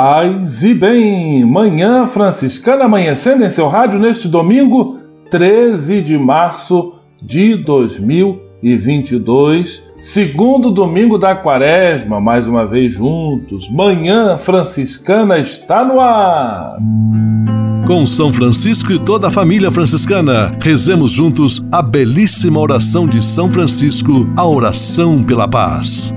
Paz e bem, manhã franciscana amanhecendo em seu rádio neste domingo 13 de março de 2022, segundo domingo da quaresma, mais uma vez juntos. Manhã franciscana está no ar. Com São Francisco e toda a família franciscana, rezemos juntos a belíssima oração de São Francisco, a oração pela paz.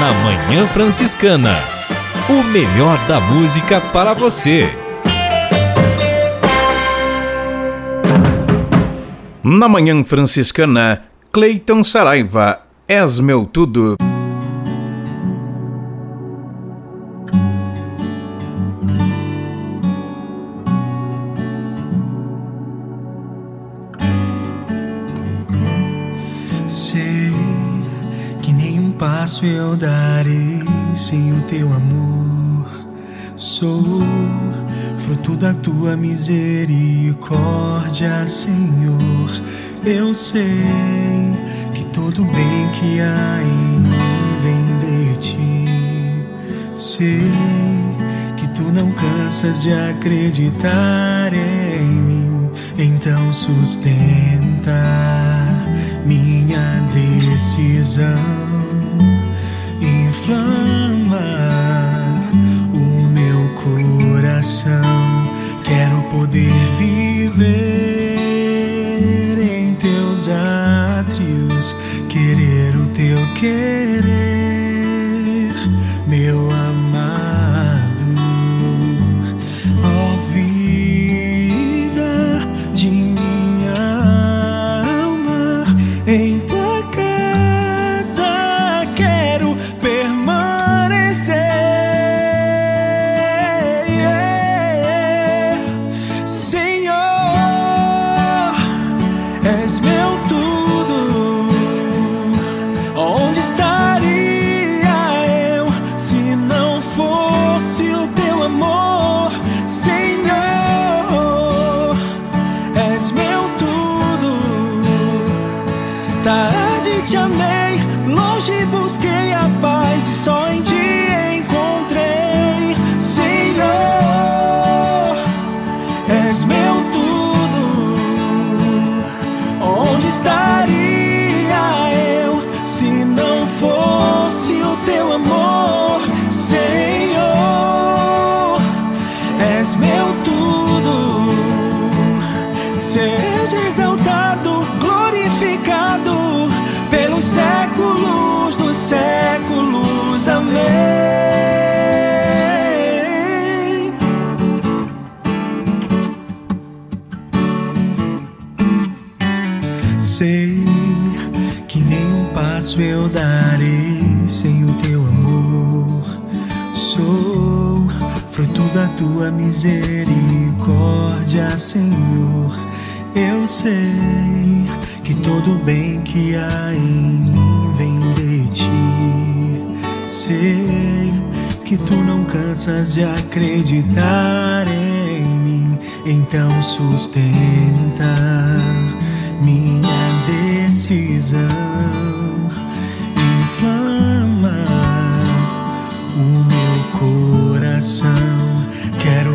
Na Manhã Franciscana. O melhor da música para você. Na Manhã Franciscana, Cleiton Saraiva, És meu tudo. Passo eu darei sem o teu amor. Sou fruto da tua misericórdia, Senhor. Eu sei que todo bem que há em mim vem de ti. Sei que tu não cansas de acreditar em mim, então sustenta minha decisão inflama o meu coração. Quero poder viver em teus átrios, querer o teu querer, misericórdia, Senhor. Eu sei que todo bem que há em mim vem de ti. Sei que tu não cansas de acreditar em mim, então sustenta minha decisão.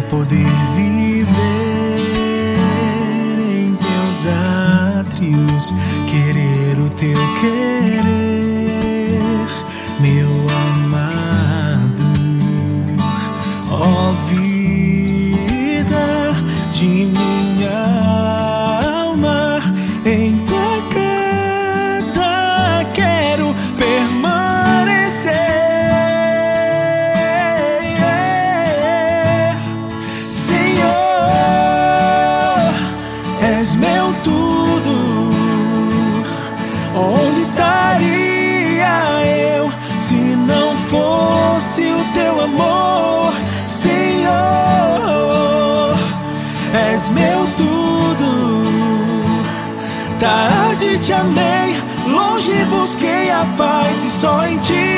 Poder viver em teus átrios, querer o teu querer, Tarde te amei, longe busquei a paz e só em ti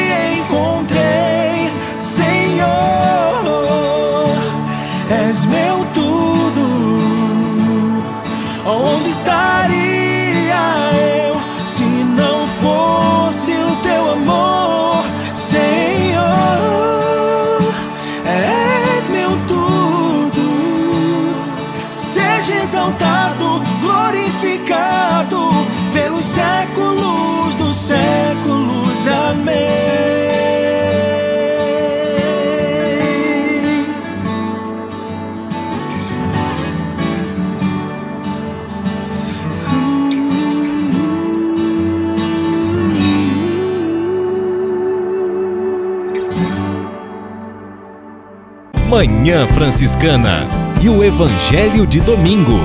Manhã Franciscana e o Evangelho de Domingo.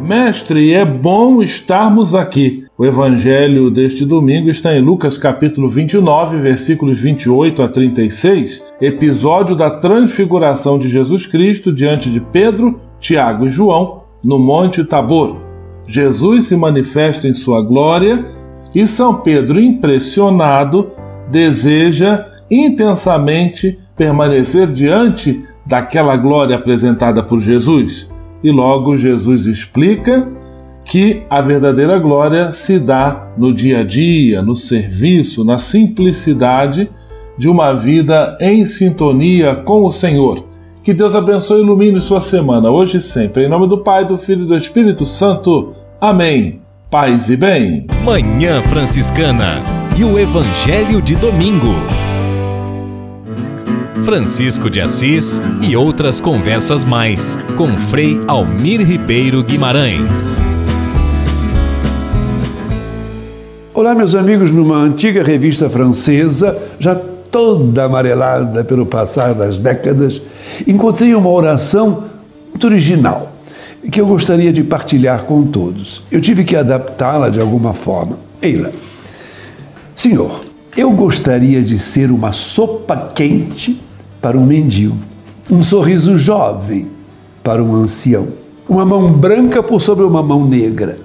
Mestre, é bom estarmos aqui. O evangelho deste domingo está em Lucas capítulo 29, versículos 28 a 36, episódio da transfiguração de Jesus Cristo diante de Pedro, Tiago e João no Monte Tabor. Jesus se manifesta em sua glória e São Pedro, impressionado, deseja intensamente permanecer diante daquela glória apresentada por Jesus. E logo Jesus explica que a verdadeira glória se dá no dia a dia, no serviço, na simplicidade de uma vida em sintonia com o Senhor. Que Deus abençoe e ilumine sua semana, hoje e sempre. Em nome do Pai, do Filho e do Espírito Santo. Amém. Paz e bem. Manhã Franciscana e o Evangelho de Domingo. Francisco de Assis e outras conversas mais com Frei Almir Ribeiro Guimarães. Olá, meus amigos, numa antiga revista francesa, já toda amarelada pelo passar das décadas, encontrei uma oração muito original que eu gostaria de partilhar com todos. Eu tive que adaptá-la de alguma forma. Eila. Senhor, eu gostaria de ser uma sopa quente para um mendigo, um sorriso jovem para um ancião, uma mão branca por sobre uma mão negra,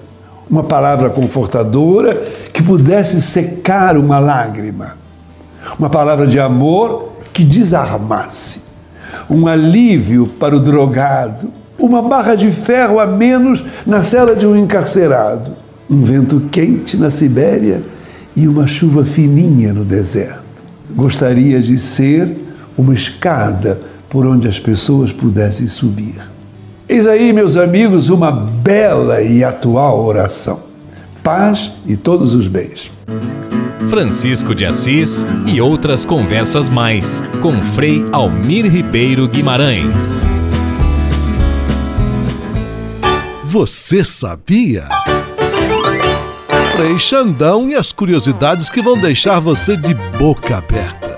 uma palavra confortadora que pudesse secar uma lágrima, uma palavra de amor que desarmasse, um alívio para o drogado, uma barra de ferro a menos na cela de um encarcerado, um vento quente na Sibéria e uma chuva fininha no deserto. Gostaria de ser uma escada por onde as pessoas pudessem subir. Eis aí, meus amigos, uma bela e atual oração. Paz e todos os bens. Francisco de Assis e outras conversas mais com Frei Almir Ribeiro Guimarães. Você sabia? Frei Xandão e as curiosidades que vão deixar você de boca aberta.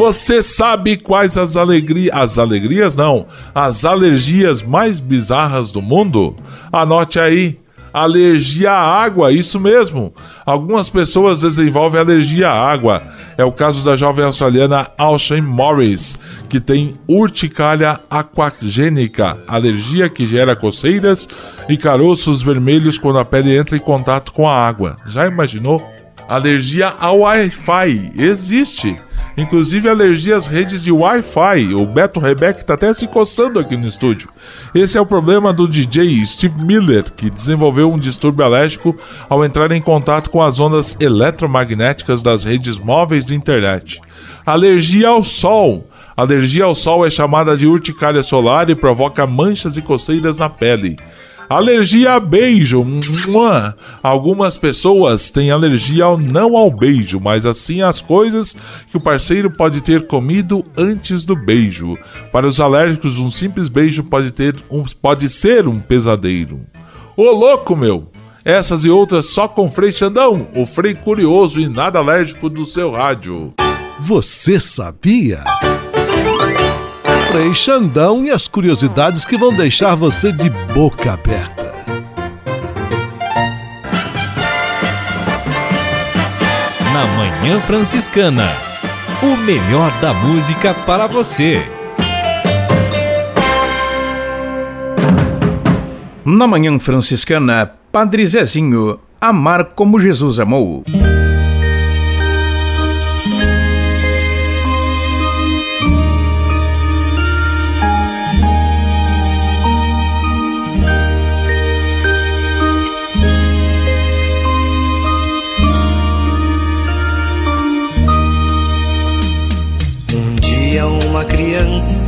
Você sabe quais as alegrias. As alegrias não, as alergias mais bizarras do mundo? Anote aí. Alergia à água, isso mesmo. Algumas pessoas desenvolvem alergia à água. É o caso da jovem australiana Alshan Morris, que tem urticária aquagênica, alergia que gera coceiras e caroços vermelhos quando a pele entra em contato com a água. Já imaginou? Alergia ao Wi-Fi existe. Inclusive alergia às redes de Wi-Fi. O Beto Rebeck está até se coçando aqui no estúdio. Esse é o problema do DJ Steve Miller, que desenvolveu um distúrbio alérgico ao entrar em contato com as ondas eletromagnéticas das redes móveis de internet. Alergia ao sol. Alergia ao sol é chamada de urticária solar e provoca manchas e coceiras na pele. Alergia a beijo. Algumas pessoas têm alergia ao não ao beijo, mas assim as coisas que o parceiro pode ter comido antes do beijo. Para os alérgicos, um simples beijo pode, ter um, pode ser um pesadelo. Ô louco, meu! Essas e outras só com Frei Xandão, o Frei curioso e nada alérgico do seu rádio. Você sabia? Frei Xandão e as curiosidades que vão deixar você de boca aberta. Na Manhã Franciscana, o melhor da música para você. Na Manhã Franciscana, Padre Zezinho, amar como Jesus amou.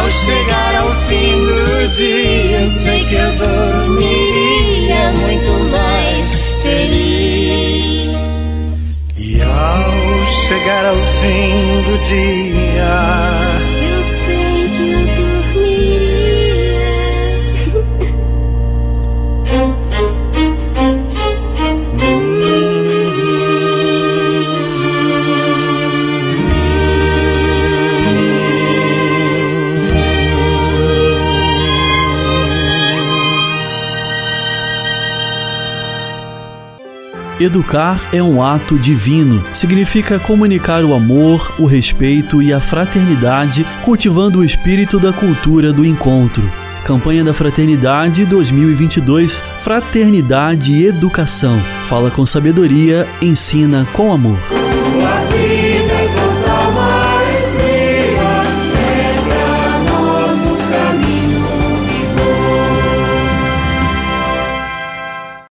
Ao chegar ao fim do dia, eu sei que eu dormiria muito mais feliz. E ao chegar ao fim do dia, Educar é um ato divino. Significa comunicar o amor, o respeito e a fraternidade, cultivando o espírito da cultura do encontro. Campanha da Fraternidade 2022 Fraternidade e Educação. Fala com sabedoria, ensina com amor.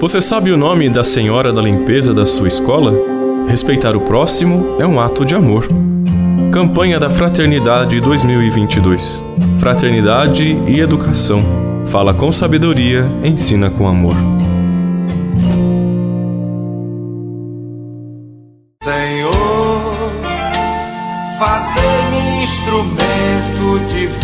Você sabe o nome da senhora da limpeza da sua escola? Respeitar o próximo é um ato de amor. Campanha da Fraternidade 2022. Fraternidade e educação. Fala com sabedoria, ensina com amor.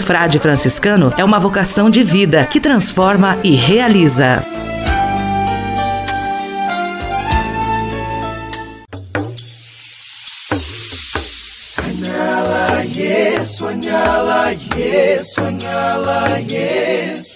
frade franciscano é uma vocação de vida que transforma e realiza. Sonhala, yes, sonhala, yes.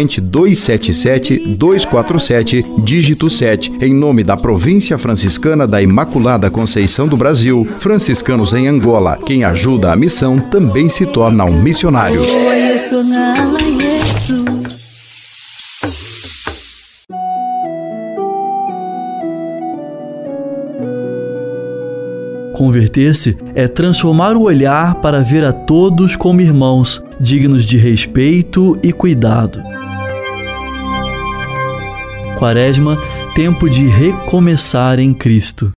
corrente 277 247, dígito 7, em nome da Província Franciscana da Imaculada Conceição do Brasil, franciscanos em Angola. Quem ajuda a missão também se torna um missionário. Converter-se é transformar o olhar para ver a todos como irmãos, dignos de respeito e cuidado. Quaresma, tempo de recomeçar em Cristo.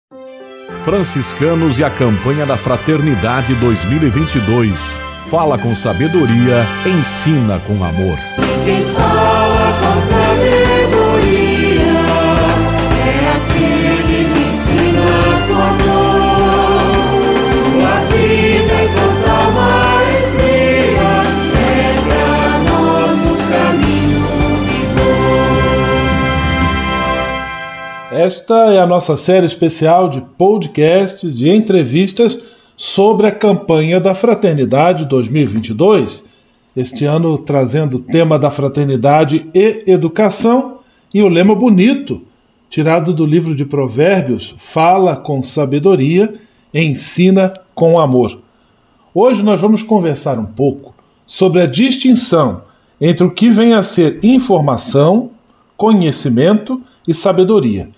Franciscanos e a campanha da Fraternidade 2022. fala com sabedoria, ensina com amor. Esta é a nossa série especial de podcasts e entrevistas sobre a campanha da Fraternidade 2022. Este ano trazendo o tema da fraternidade e educação e o lema bonito, tirado do livro de Provérbios, fala com sabedoria, ensina com amor. Hoje nós vamos conversar um pouco sobre a distinção entre o que vem a ser informação, conhecimento e sabedoria.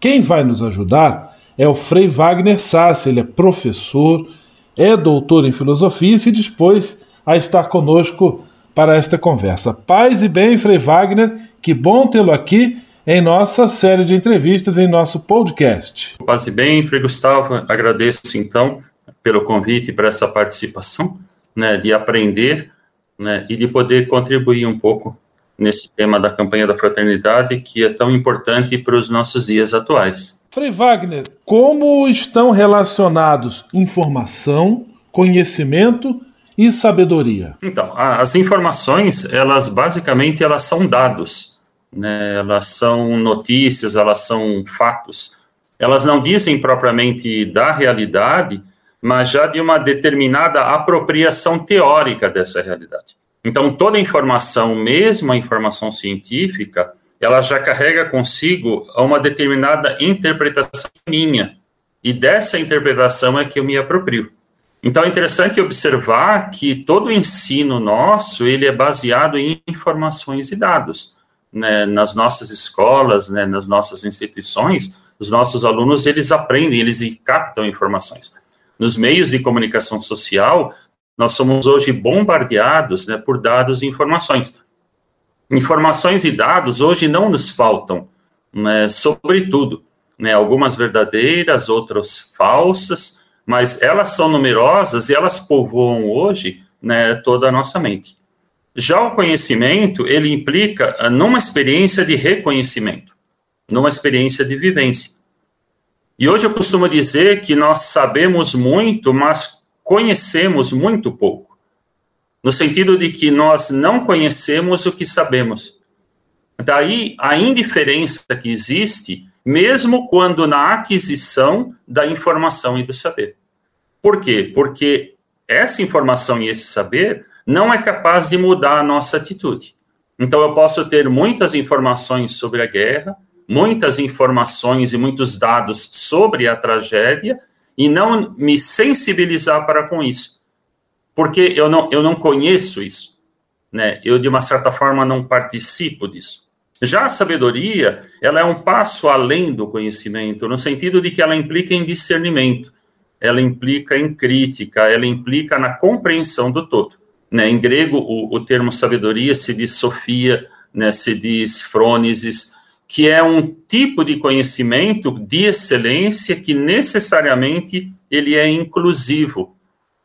Quem vai nos ajudar é o Frei Wagner Sassi. Ele é professor, é doutor em filosofia e se dispôs a estar conosco para esta conversa. Paz e bem, Frei Wagner, que bom tê-lo aqui em nossa série de entrevistas, em nosso podcast. Paz e bem, Frei Gustavo, agradeço então pelo convite para essa participação, né, de aprender né, e de poder contribuir um pouco nesse tema da campanha da fraternidade que é tão importante para os nossos dias atuais. Frei Wagner, como estão relacionados informação, conhecimento e sabedoria? Então, as informações, elas basicamente elas são dados, né? Elas são notícias, elas são fatos. Elas não dizem propriamente da realidade, mas já de uma determinada apropriação teórica dessa realidade. Então, toda informação, mesmo a informação científica, ela já carrega consigo uma determinada interpretação minha. E dessa interpretação é que eu me aproprio. Então é interessante observar que todo o ensino nosso, ele é baseado em informações e dados. Né? Nas nossas escolas, né? nas nossas instituições, os nossos alunos, eles aprendem, eles captam informações. Nos meios de comunicação social, nós somos hoje bombardeados né, por dados e informações informações e dados hoje não nos faltam, né, sobretudo, né, algumas verdadeiras, outras falsas, mas elas são numerosas e elas povoam hoje né, toda a nossa mente. Já o conhecimento, ele implica ah, numa experiência de reconhecimento, numa experiência de vivência. E hoje eu costumo dizer que nós sabemos muito, mas conhecemos muito pouco no sentido de que nós não conhecemos o que sabemos. Daí a indiferença que existe, mesmo quando na aquisição da informação e do saber. Por quê? Porque essa informação e esse saber não é capaz de mudar a nossa atitude. Então eu posso ter muitas informações sobre a guerra, muitas informações e muitos dados sobre a tragédia e não me sensibilizar para com isso porque eu não, eu não conheço isso, né? Eu, de uma certa forma, não participo disso. Já a sabedoria, ela é um passo além do conhecimento, no sentido de que ela implica em discernimento, ela implica em crítica, ela implica na compreensão do todo. Né? Em grego, o, o termo sabedoria se diz sofia, né? se diz frônesis, que é um tipo de conhecimento de excelência que necessariamente ele é inclusivo,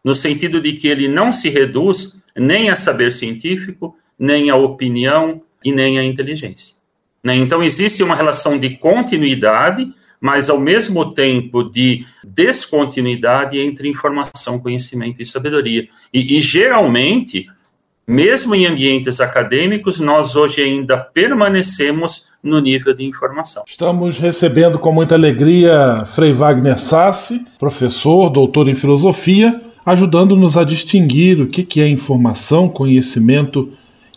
no sentido de que ele não se reduz nem a saber científico, nem a opinião e nem a inteligência. Né? Então, existe uma relação de continuidade, mas ao mesmo tempo de descontinuidade entre informação, conhecimento e sabedoria. E, e geralmente, mesmo em ambientes acadêmicos, nós hoje ainda permanecemos no nível de informação. Estamos recebendo com muita alegria Frei Wagner Sassi, professor, doutor em filosofia, ajudando-nos a distinguir o que é informação, conhecimento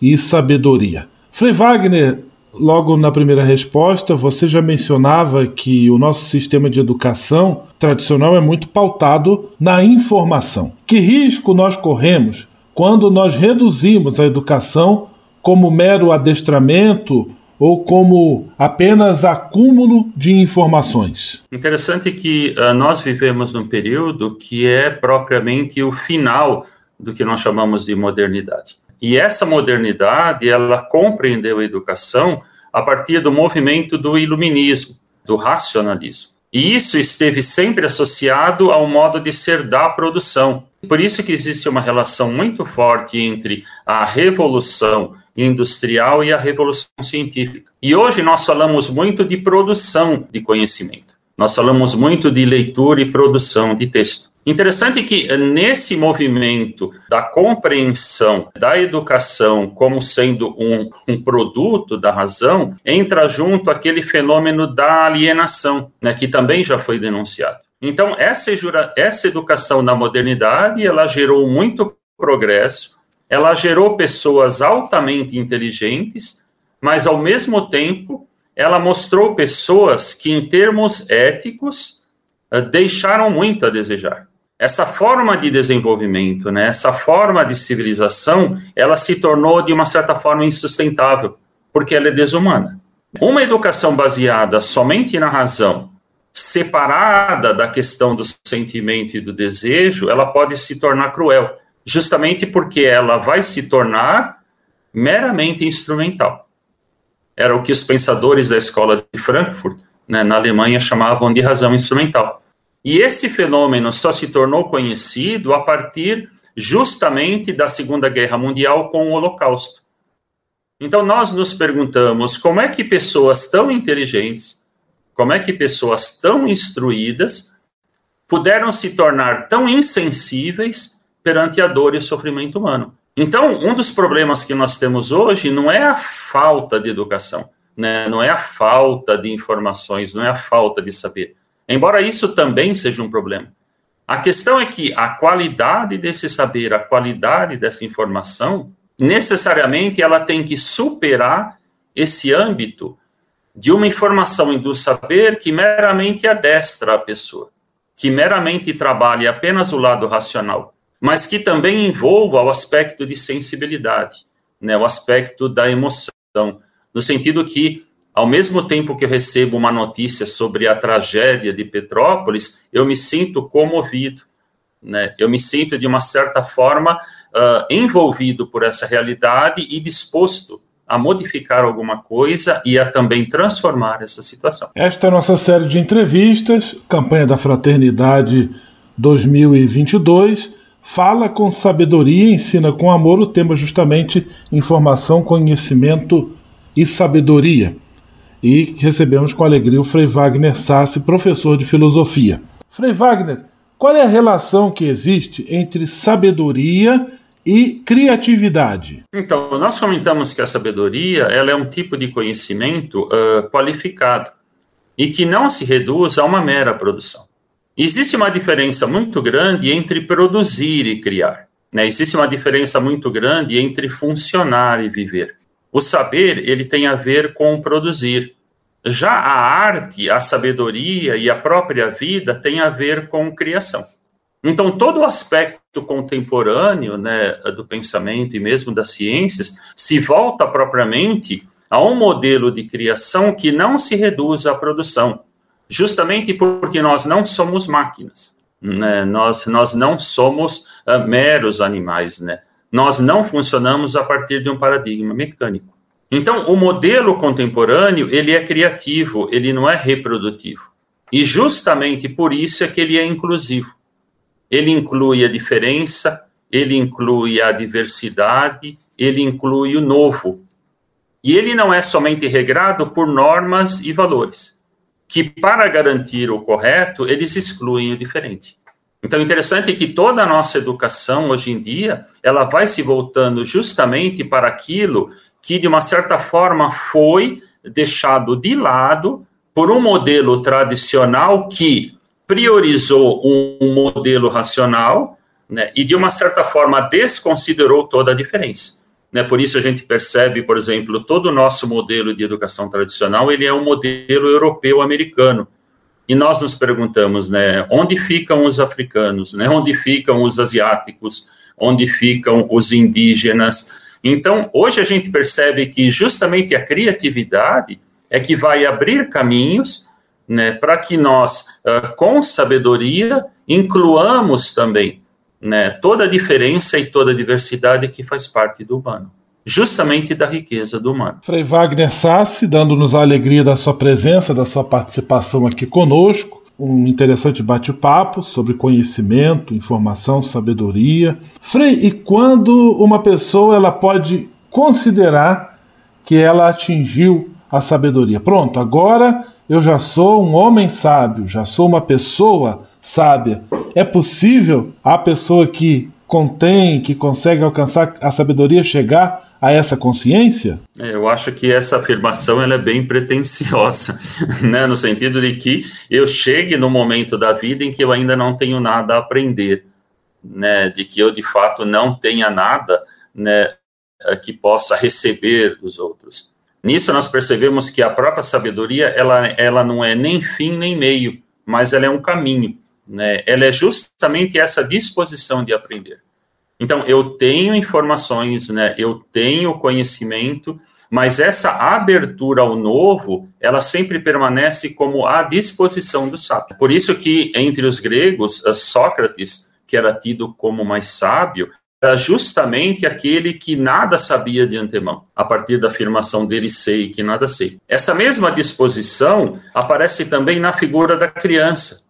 e sabedoria. Frei Wagner, logo na primeira resposta, você já mencionava que o nosso sistema de educação tradicional é muito pautado na informação. Que risco nós corremos quando nós reduzimos a educação como mero adestramento ou como apenas acúmulo de informações? Interessante que uh, nós vivemos num período que é propriamente o final do que nós chamamos de modernidade. E essa modernidade, ela compreendeu a educação a partir do movimento do iluminismo, do racionalismo. E isso esteve sempre associado ao modo de ser da produção. Por isso que existe uma relação muito forte entre a revolução industrial e a revolução científica. E hoje nós falamos muito de produção de conhecimento. Nós falamos muito de leitura e produção de texto. Interessante que nesse movimento da compreensão da educação como sendo um, um, produto da razão, entra junto aquele fenômeno da alienação, né, que também já foi denunciado. Então, essa, essa educação na modernidade, ela gerou muito progresso, ela gerou pessoas altamente inteligentes, mas, ao mesmo tempo, ela mostrou pessoas que, em termos éticos, eh, deixaram muito a desejar. Essa forma de desenvolvimento, né, essa forma de civilização, ela se tornou, de uma certa forma, insustentável, porque ela é desumana. Uma educação baseada somente na razão, separada da questão do sentimento e do desejo, ela pode se tornar cruel, justamente porque ela vai se tornar meramente instrumental. Era o que os pensadores da escola de Frankfurt, né, na Alemanha, chamavam de razão instrumental. E esse fenômeno só se tornou conhecido a partir justamente da Segunda Guerra Mundial com o Holocausto. Então nós nos perguntamos como é que pessoas tão inteligentes, como é que pessoas tão instruídas puderam se tornar tão insensíveis perante a dor e o sofrimento humano. Então, um dos problemas que nós temos hoje não é a falta de educação, né? não é a falta de informações, não é a falta de saber. Embora isso também seja um problema. A questão é que a qualidade desse saber, a qualidade dessa informação, necessariamente ela tem que superar esse âmbito de uma informação e do saber que meramente adestra a pessoa, que meramente trabalhe apenas o lado racional, mas que também envolva o aspecto de sensibilidade, né, o aspecto da emoção, no sentido que, ao mesmo tempo que eu recebo uma notícia sobre a tragédia de Petrópolis, eu me sinto comovido, né, eu me sinto, de uma certa forma, uh, envolvido por essa realidade e disposto a modificar alguma coisa e a também transformar essa situação. Esta é a nossa série de entrevistas, campanha da Fraternidade 2022. Fala com sabedoria, ensina com amor. O tema é justamente informação, conhecimento e sabedoria. E recebemos com alegria o Frei Wagner Sassi, professor de filosofia. Frei Wagner, qual é a relação que existe entre sabedoria e criatividade. Então, nós comentamos que a sabedoria ela é um tipo de conhecimento uh, qualificado e que não se reduz a uma mera produção. Existe uma diferença muito grande entre produzir e criar. Né? Existe uma diferença muito grande entre funcionar e viver. O saber ele tem a ver com produzir. Já a arte, a sabedoria e a própria vida tem a ver com criação. Então, todo o aspecto contemporâneo né, do pensamento e mesmo das ciências se volta propriamente a um modelo de criação que não se reduz à produção, justamente porque nós não somos máquinas, né? nós, nós não somos uh, meros animais, né? nós não funcionamos a partir de um paradigma mecânico. Então, o modelo contemporâneo, ele é criativo, ele não é reprodutivo. E justamente por isso é que ele é inclusivo ele inclui a diferença, ele inclui a diversidade, ele inclui o novo. E ele não é somente regrado por normas e valores, que para garantir o correto, eles excluem o diferente. Então, interessante é que toda a nossa educação hoje em dia, ela vai se voltando justamente para aquilo que de uma certa forma foi deixado de lado por um modelo tradicional que priorizou um, modelo racional né, e, de uma certa forma, desconsiderou toda a diferença. Né, por isso a gente percebe, por exemplo, todo o nosso modelo de educação tradicional, ele é um modelo europeu-americano. E nós nos perguntamos, né, onde ficam os africanos, né, onde ficam os asiáticos, onde ficam os indígenas. Então, hoje a gente percebe que justamente a criatividade é que vai abrir caminhos né, para que nós, uh, com sabedoria, incluamos também né, toda a diferença e toda a diversidade que faz parte do humano, justamente da riqueza do humano. Frei Wagner Sassi, dando-nos a alegria da sua presença, da sua participação aqui conosco, um interessante bate-papo sobre conhecimento, informação, sabedoria. Frei, e quando uma pessoa ela pode considerar que ela atingiu a sabedoria? Pronto, agora eu já sou um homem sábio, já sou uma pessoa sábia. É possível a pessoa que contém, que consegue alcançar a sabedoria chegar a essa consciência? É, eu acho que essa afirmação ela é bem pretensiosa, né? no sentido de que eu chegue no momento da vida em que eu ainda não tenho nada a aprender, né? de que eu de fato não tenha nada né, que possa receber dos outros. Nisso nós percebemos que a própria sabedoria ela, ela não é nem fim nem meio, mas ela é um caminho. Né? Ela é justamente essa disposição de aprender. Então, eu tenho informações, né, eu tenho conhecimento, mas essa abertura ao novo, ela sempre permanece como à disposição do sábio. Por isso que, entre os gregos, Sócrates, que era tido como mais sábio, era justamente aquele que nada sabia de antemão, a partir da afirmação dele sei que nada sei. Essa mesma disposição aparece também na figura da criança,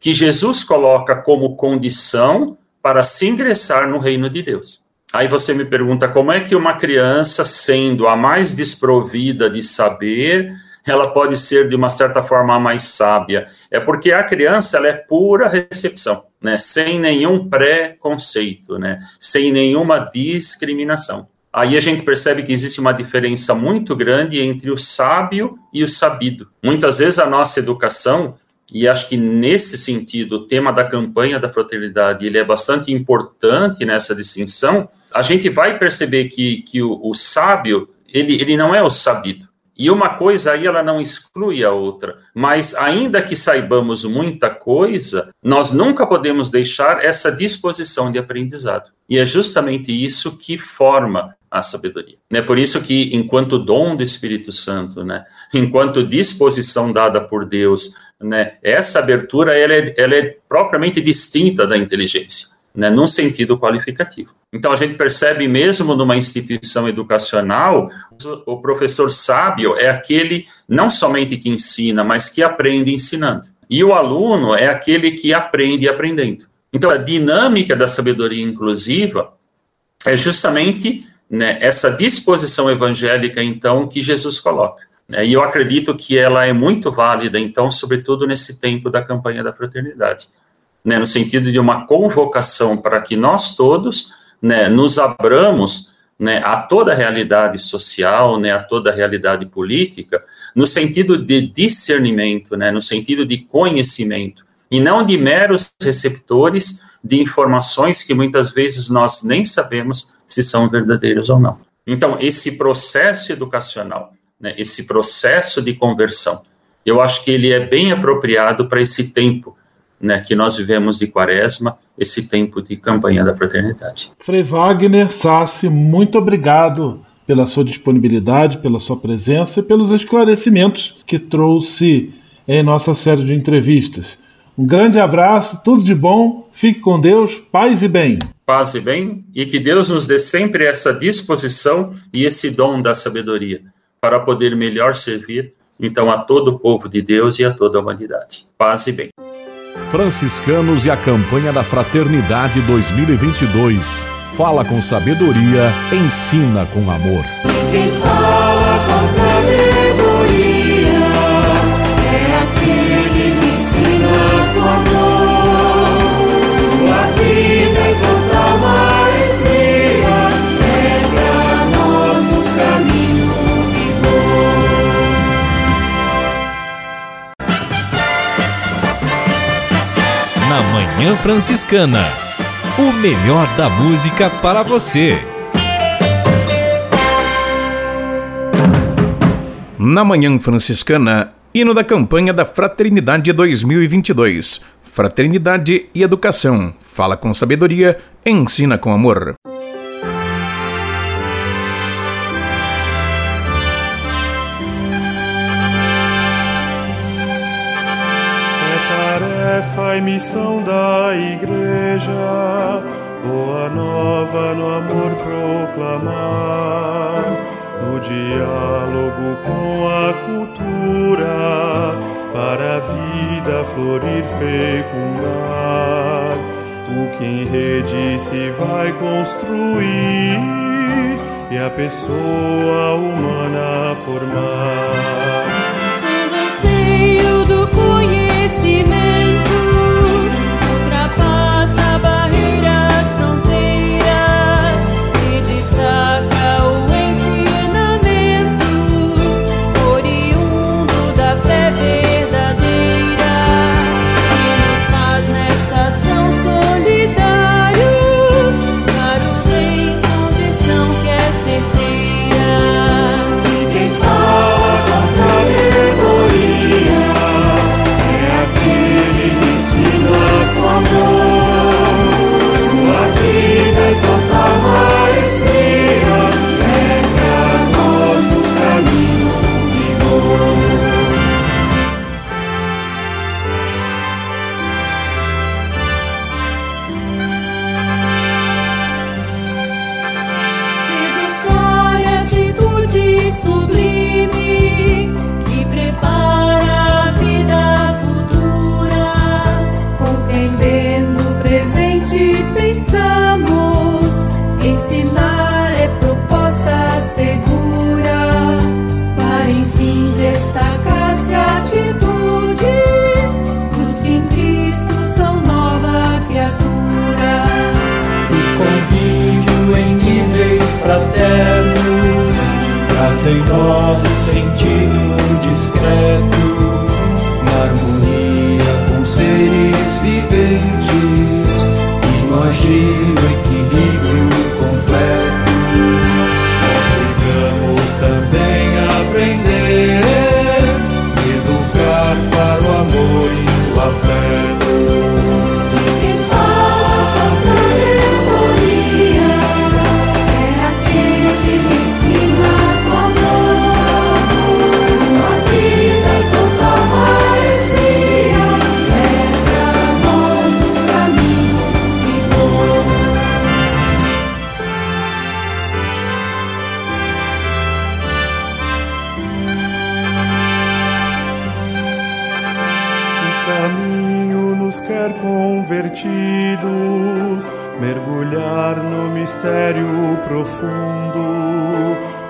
que Jesus coloca como condição para se ingressar no reino de Deus. Aí você me pergunta como é que uma criança, sendo a mais desprovida de saber, ela pode ser de uma certa forma a mais sábia? É porque a criança ela é pura recepção, né? Sem nenhum preconceito, né? Sem nenhuma discriminação. Aí a gente percebe que existe uma diferença muito grande entre o sábio e o sabido. Muitas vezes a nossa educação e acho que nesse sentido o tema da campanha da fraternidade ele é bastante importante nessa distinção. A gente vai perceber que, que o, o sábio ele, ele não é o sabido. E uma coisa aí ela não exclui a outra, mas ainda que saibamos muita coisa, nós nunca podemos deixar essa disposição de aprendizado. E é justamente isso que forma a sabedoria. É por isso que, enquanto dom do Espírito Santo, né, enquanto disposição dada por Deus, né, essa abertura ela é, ela é propriamente distinta da inteligência, né, num sentido qualificativo. Então, a gente percebe mesmo numa instituição educacional, o professor sábio é aquele não somente que ensina, mas que aprende ensinando. E o aluno é aquele que aprende aprendendo. Então, a dinâmica da sabedoria inclusiva é justamente né, essa disposição evangélica, então, que Jesus coloca. Né, e eu acredito que ela é muito válida, então, sobretudo nesse tempo da campanha da fraternidade, né, no sentido de uma convocação para que nós todos né, nos abramos né, a toda a realidade social, né, a toda a realidade política, no sentido de discernimento, no sentido de conhecimento, e não de meros receptores de informações que muitas vezes nós nem sabemos se são verdadeiros ou não. Então, esse processo educacional, né, esse processo de conversão, eu acho que ele é bem apropriado para esse tempo né, que nós vivemos de quaresma, esse tempo de campanha da fraternidade. Frei Wagner Sassi, muito obrigado pela sua disponibilidade, pela sua presença e pelos esclarecimentos que trouxe em nossa série de entrevistas. Um grande abraço, tudo de bom, fique com Deus, paz e bem paz e bem, e que Deus nos dê sempre essa disposição e esse dom da sabedoria para poder melhor servir, então, a todo o povo de Deus e a toda a humanidade. Paz e bem. Franciscanos e a campanha da Fraternidade 2022. Fala com sabedoria, ensina com amor. Manhã Franciscana. O melhor da música para você. Na Manhã Franciscana, hino da campanha da Fraternidade 2022. Fraternidade e Educação. Fala com sabedoria, ensina com amor. missão da Igreja, boa nova no amor proclamar, no diálogo com a cultura, para a vida florir, fecundar. O que em rede se vai construir e a pessoa humana formar.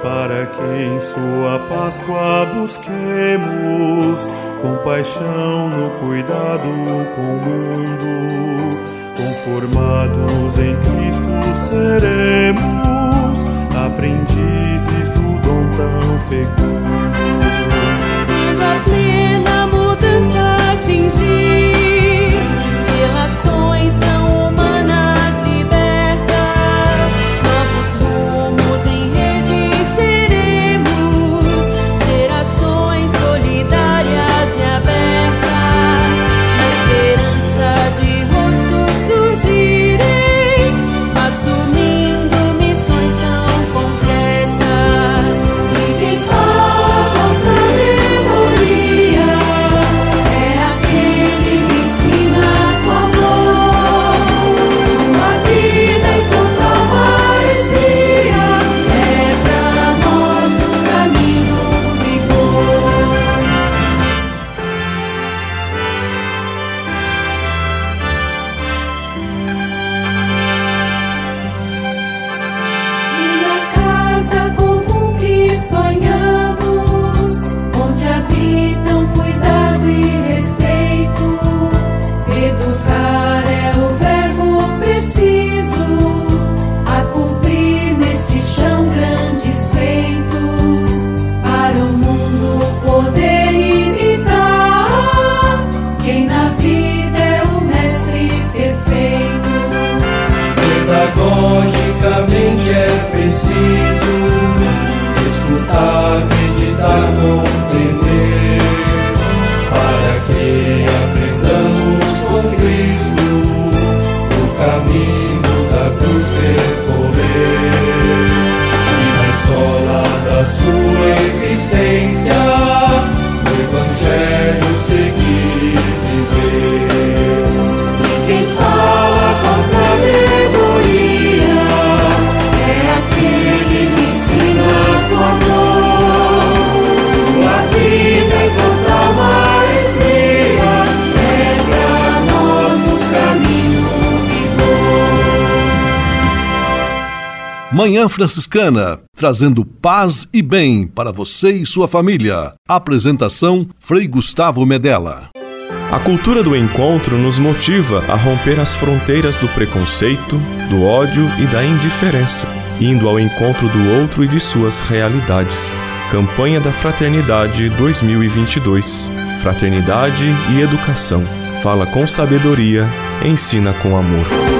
para que em sua Páscoa busquemos compaixão no cuidado com o mundo. Conformados em Cristo seremos aprendizes do dom tão fecundo. Viva a plena mudança atingir. Manhã Franciscana, trazendo paz e bem para você e sua família. Apresentação Frei Gustavo Medella. A cultura do encontro nos motiva a romper as fronteiras do preconceito, do ódio e da indiferença, indo ao encontro do outro e de suas realidades. Campanha da Fraternidade 2022. Fraternidade e educação. Fala com sabedoria, ensina com amor.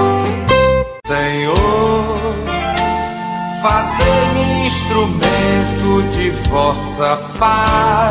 Vossa paz.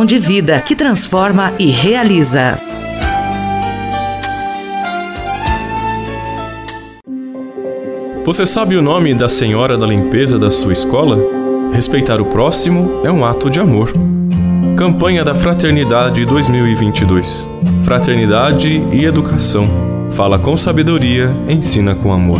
de vida que transforma e realiza. Você sabe o nome da senhora da limpeza da sua escola? Respeitar o próximo é um ato de amor. Campanha da Fraternidade 2022. Fraternidade e educação. Fala com sabedoria, ensina com amor.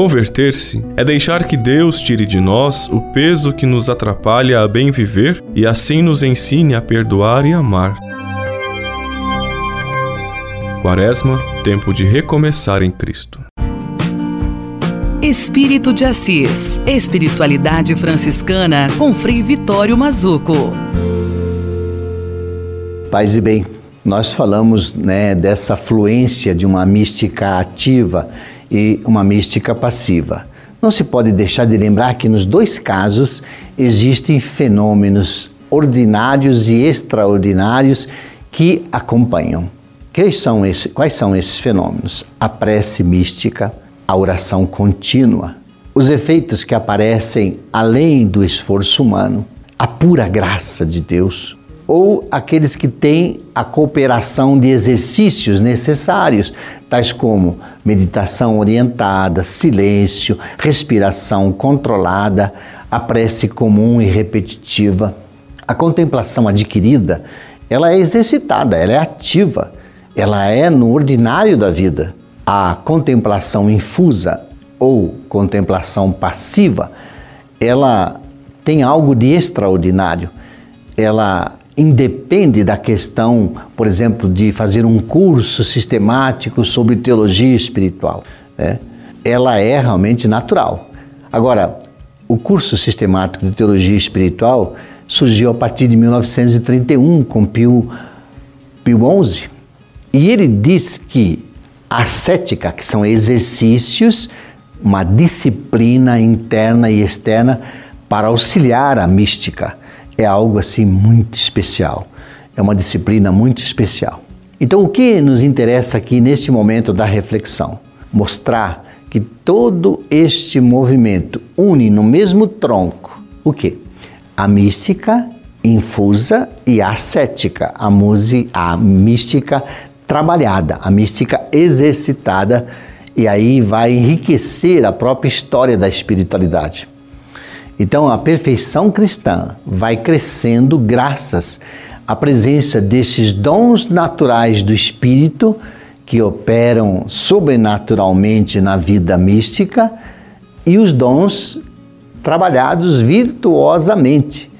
Converter-se é deixar que Deus tire de nós o peso que nos atrapalha a bem viver e assim nos ensine a perdoar e amar. Quaresma, tempo de recomeçar em Cristo. Espírito de Assis. Espiritualidade franciscana com Frei Vitório Mazuco. Paz e bem, nós falamos né, dessa fluência de uma mística ativa e uma mística passiva. Não se pode deixar de lembrar que nos dois casos existem fenômenos ordinários e extraordinários que acompanham. Quais são, esses, quais são esses fenômenos? A prece mística, a oração contínua, os efeitos que aparecem além do esforço humano, a pura graça de Deus, ou aqueles que têm a cooperação de exercícios necessários, tais como meditação orientada, silêncio, respiração controlada, a prece comum e repetitiva. A contemplação adquirida, ela é exercitada, ela é ativa, ela é no ordinário da vida. A contemplação infusa ou contemplação passiva, ela tem algo de extraordinário. Ela independe da questão, por exemplo, de fazer um curso sistemático sobre teologia espiritual. Né? Ela é realmente natural. Agora, o curso sistemático de teologia espiritual surgiu a partir de 1931 com Pio, Pio XI. E ele diz que a ascética, que são exercícios, uma disciplina interna e externa para auxiliar a mística é algo assim muito especial. É uma disciplina muito especial. Então, o que nos interessa aqui neste momento da reflexão? Mostrar que todo este movimento une no mesmo tronco o que? A mística infusa e a ascética, a, muse, a mística trabalhada, a mística exercitada, e aí vai enriquecer a própria história da espiritualidade. Então, a perfeição cristã vai crescendo graças à presença desses dons naturais do espírito que operam sobrenaturalmente na vida mística e os dons trabalhados virtuosamente,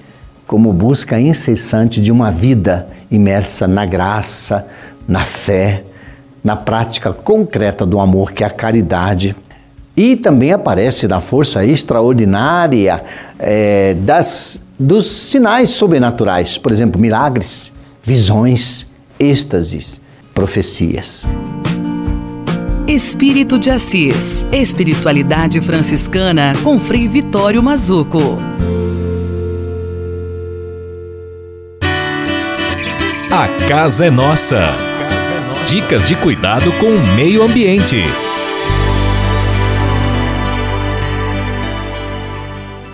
como busca incessante de uma vida imersa na graça, na fé, na prática concreta do amor, que é a caridade. E também aparece na força extraordinária é, das, dos sinais sobrenaturais, por exemplo, milagres, visões, êxtases, profecias. Espírito de Assis. Espiritualidade franciscana com Frei Vitório Mazuco. A casa é nossa. Dicas de cuidado com o meio ambiente.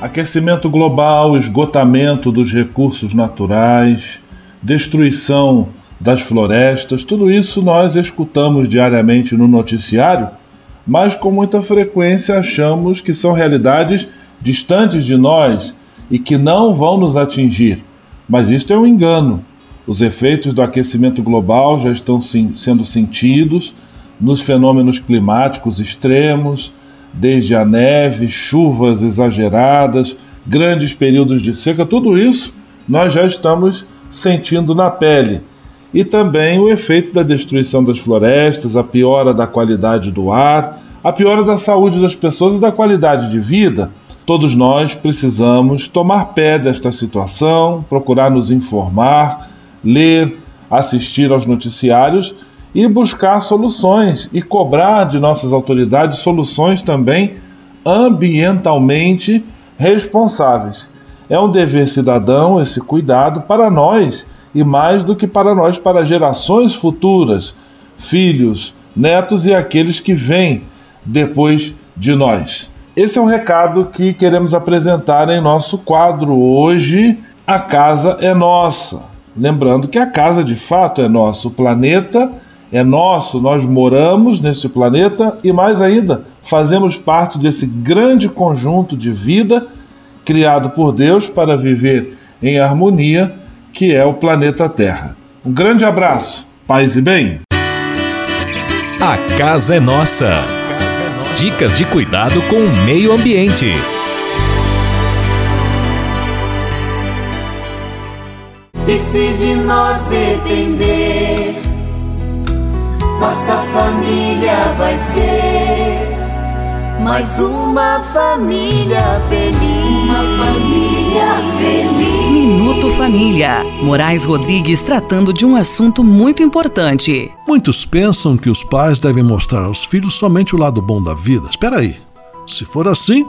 Aquecimento global, esgotamento dos recursos naturais, destruição das florestas, tudo isso nós escutamos diariamente no noticiário, mas com muita frequência achamos que são realidades distantes de nós e que não vão nos atingir. Mas isto é um engano. Os efeitos do aquecimento global já estão sendo sentidos nos fenômenos climáticos extremos, desde a neve, chuvas exageradas, grandes períodos de seca, tudo isso nós já estamos sentindo na pele. E também o efeito da destruição das florestas, a piora da qualidade do ar, a piora da saúde das pessoas e da qualidade de vida. Todos nós precisamos tomar pé desta situação, procurar nos informar, ler, assistir aos noticiários e buscar soluções e cobrar de nossas autoridades soluções também ambientalmente responsáveis. É um dever cidadão esse cuidado para nós e mais do que para nós, para gerações futuras, filhos, netos e aqueles que vêm depois de nós. Esse é um recado que queremos apresentar em nosso quadro hoje. A casa é nossa. Lembrando que a casa de fato é nossa, o planeta é nosso, nós moramos nesse planeta e mais ainda, fazemos parte desse grande conjunto de vida criado por Deus para viver em harmonia, que é o planeta Terra. Um grande abraço, paz e bem. A casa é nossa. Dicas de cuidado com o meio ambiente. E se de nós depender, nossa família vai ser mais uma família feliz. Uma família feliz. Minuto Família. Moraes Rodrigues tratando de um assunto muito importante. Muitos pensam que os pais devem mostrar aos filhos somente o lado bom da vida. Espera aí. Se for assim,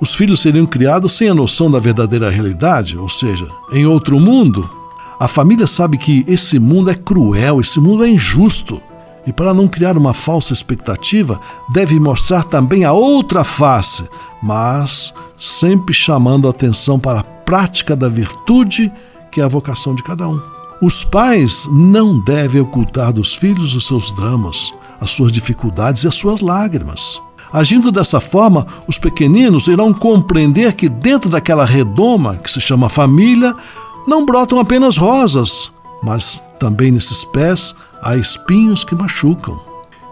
os filhos seriam criados sem a noção da verdadeira realidade, ou seja, em outro mundo. A família sabe que esse mundo é cruel, esse mundo é injusto. E para não criar uma falsa expectativa, deve mostrar também a outra face, mas sempre chamando a atenção para a prática da virtude, que é a vocação de cada um. Os pais não devem ocultar dos filhos os seus dramas, as suas dificuldades e as suas lágrimas. Agindo dessa forma, os pequeninos irão compreender que dentro daquela redoma que se chama família, não brotam apenas rosas, mas também nesses pés há espinhos que machucam.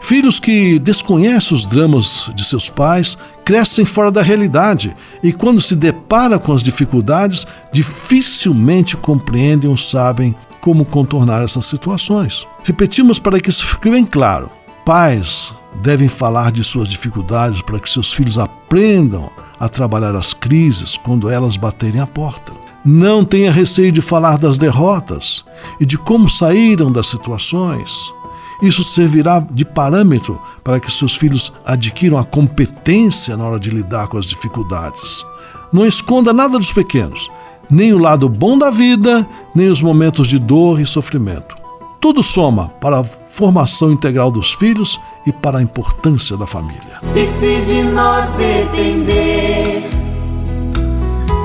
Filhos que desconhecem os dramas de seus pais crescem fora da realidade e, quando se deparam com as dificuldades, dificilmente compreendem ou sabem como contornar essas situações. Repetimos para que isso fique bem claro: pais devem falar de suas dificuldades para que seus filhos aprendam a trabalhar as crises quando elas baterem a porta. Não tenha receio de falar das derrotas e de como saíram das situações. Isso servirá de parâmetro para que seus filhos adquiram a competência na hora de lidar com as dificuldades. Não esconda nada dos pequenos, nem o lado bom da vida, nem os momentos de dor e sofrimento. Tudo soma para a formação integral dos filhos e para a importância da família. E se de nós depender,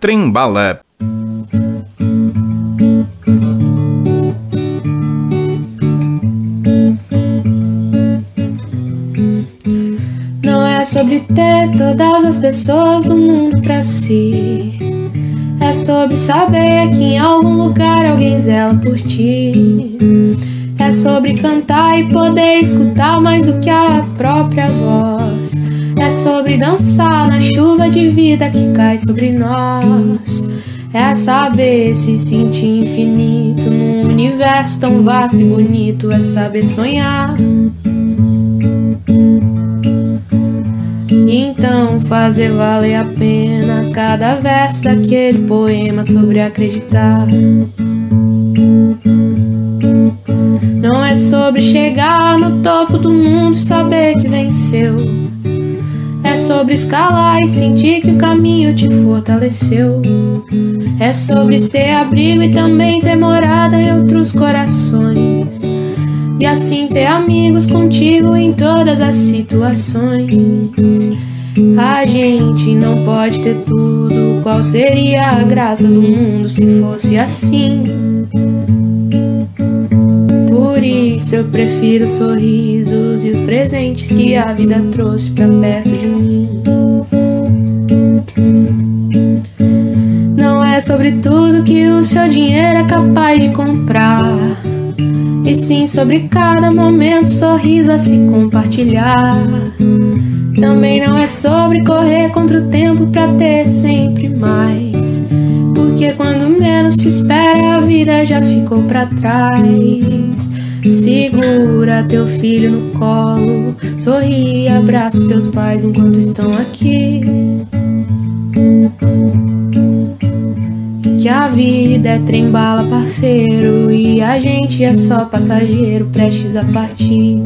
Trembala. Não é sobre ter todas as pessoas do mundo pra si. É sobre saber que em algum lugar alguém zela por ti. É sobre cantar e poder escutar mais do que a própria voz. É sobre dançar na chuva de vida que cai sobre nós. É saber se sentir infinito num universo tão vasto e bonito. É saber sonhar. Então fazer valer a pena cada verso daquele poema sobre acreditar. Não é sobre chegar no topo do mundo e saber que venceu. É sobre escalar e sentir que o caminho te fortaleceu. É sobre ser abrigo e também ter morada em outros corações. E assim ter amigos contigo em todas as situações. A gente não pode ter tudo. Qual seria a graça do mundo se fosse assim? Por isso eu prefiro os sorrisos e os presentes que a vida trouxe pra perto de mim. Não é sobre tudo que o seu dinheiro é capaz de comprar. E sim sobre cada momento, sorriso a se compartilhar. Também não é sobre correr contra o tempo pra ter sempre mais. Porque quando menos se espera, a vida já ficou pra trás. Segura teu filho no colo, sorri e abraça os teus pais enquanto estão aqui. Que a vida é trem-bala, parceiro, e a gente é só passageiro prestes a partir.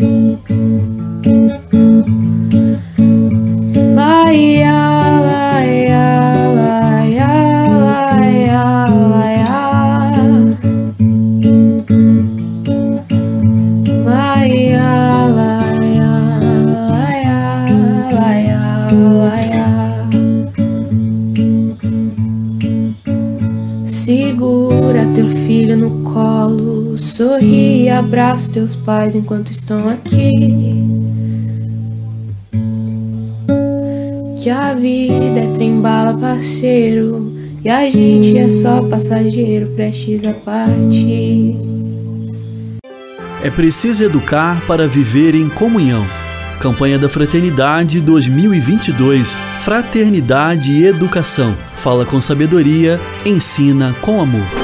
Abraça teus pais enquanto estão aqui. Que a vida é trem-bala, parceiro, e a gente é só passageiro prestes a partir. É preciso educar para viver em comunhão. Campanha da Fraternidade 2022. Fraternidade e Educação. Fala com sabedoria, ensina com amor.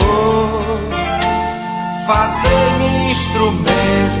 fazer-me instrumento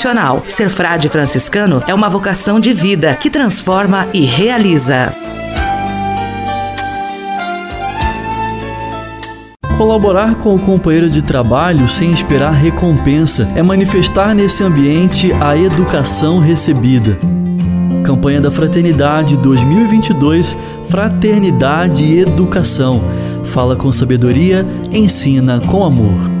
Ser frade franciscano é uma vocação de vida que transforma e realiza. Colaborar com o companheiro de trabalho sem esperar recompensa é manifestar nesse ambiente a educação recebida. Campanha da Fraternidade 2022 Fraternidade e Educação. Fala com sabedoria, ensina com amor.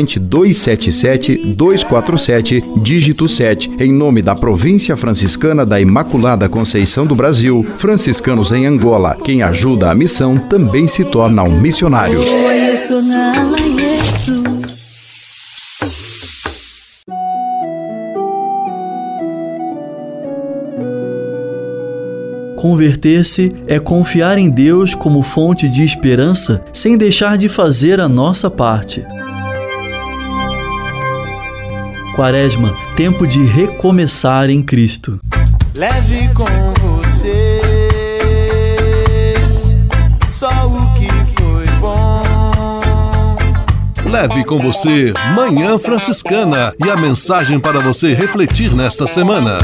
277-247, dígito 7, em nome da Província Franciscana da Imaculada Conceição do Brasil, franciscanos em Angola. Quem ajuda a missão também se torna um missionário. Converter-se é confiar em Deus como fonte de esperança sem deixar de fazer a nossa parte. Quaresma, tempo de recomeçar em Cristo. Leve com você só o que foi bom. Leve com você Manhã Franciscana e a mensagem para você refletir nesta semana.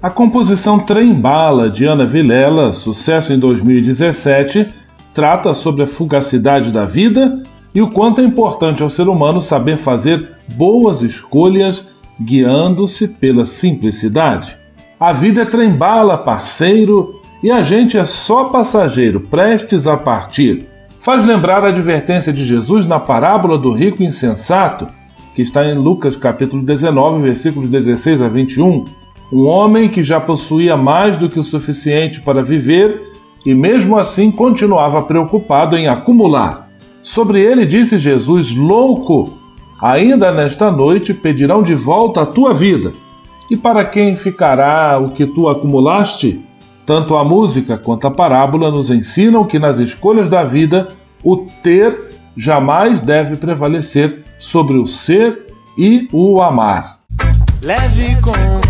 A composição Trem Bala de Ana Vilela, sucesso em 2017, trata sobre a fugacidade da vida e o quanto é importante ao ser humano saber fazer boas escolhas guiando-se pela simplicidade. A vida é trem-bala, parceiro, e a gente é só passageiro, prestes a partir. Faz lembrar a advertência de Jesus na parábola do rico insensato, que está em Lucas capítulo 19, versículos 16 a 21. Um homem que já possuía mais do que o suficiente para viver e mesmo assim continuava preocupado em acumular. Sobre ele disse Jesus: Louco, ainda nesta noite pedirão de volta a tua vida. E para quem ficará o que tu acumulaste? Tanto a música quanto a parábola nos ensinam que nas escolhas da vida o ter jamais deve prevalecer sobre o ser e o amar. Leve com